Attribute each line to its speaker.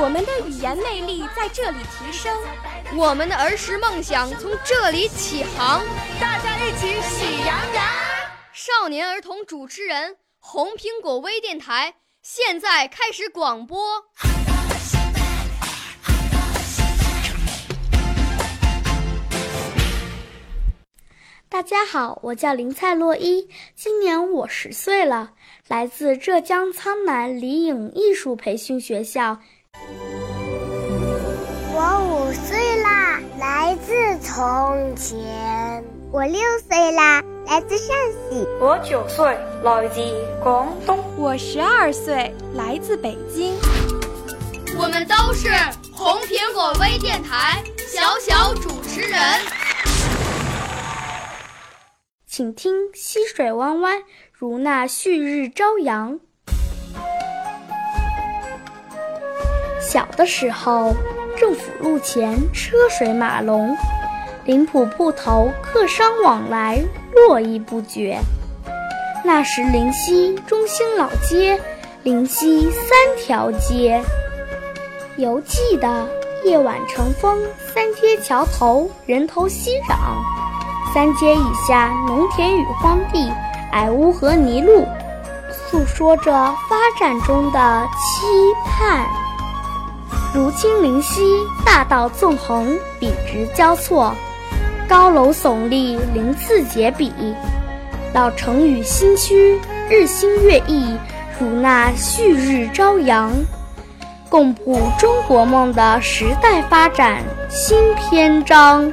Speaker 1: 我们的语言魅力在这里提升，
Speaker 2: 我们的儿时梦想从这里起航。
Speaker 3: 大家一起喜羊羊。
Speaker 2: 少年儿童主持人，红苹果微电台。现在开始广播。
Speaker 4: 大家好，我叫林蔡洛伊，今年我十岁了，来自浙江苍南李颖艺术培训学校。
Speaker 5: 我五岁啦，来自从前。
Speaker 6: 我六岁啦，来自陕西。
Speaker 7: 我九岁，来自广东。
Speaker 1: 我十二岁，来自北京。
Speaker 2: 我们都是红苹果微电台小小主持人。
Speaker 4: 请听《溪水弯弯，如那旭日朝阳》。小的时候，政府路前车水马龙。林浦铺头客商往来络绎不绝。那时灵溪中心老街，灵溪三条街。犹记得夜晚乘风，三街桥头人头熙攘，三街以下农田与荒地，矮屋和泥路，诉说着发展中的期盼。如青灵溪大道纵横，笔直交错。高楼耸立，鳞次栉比；老城与新区日新月异，如那旭日朝阳，共谱中国梦的时代发展新篇章。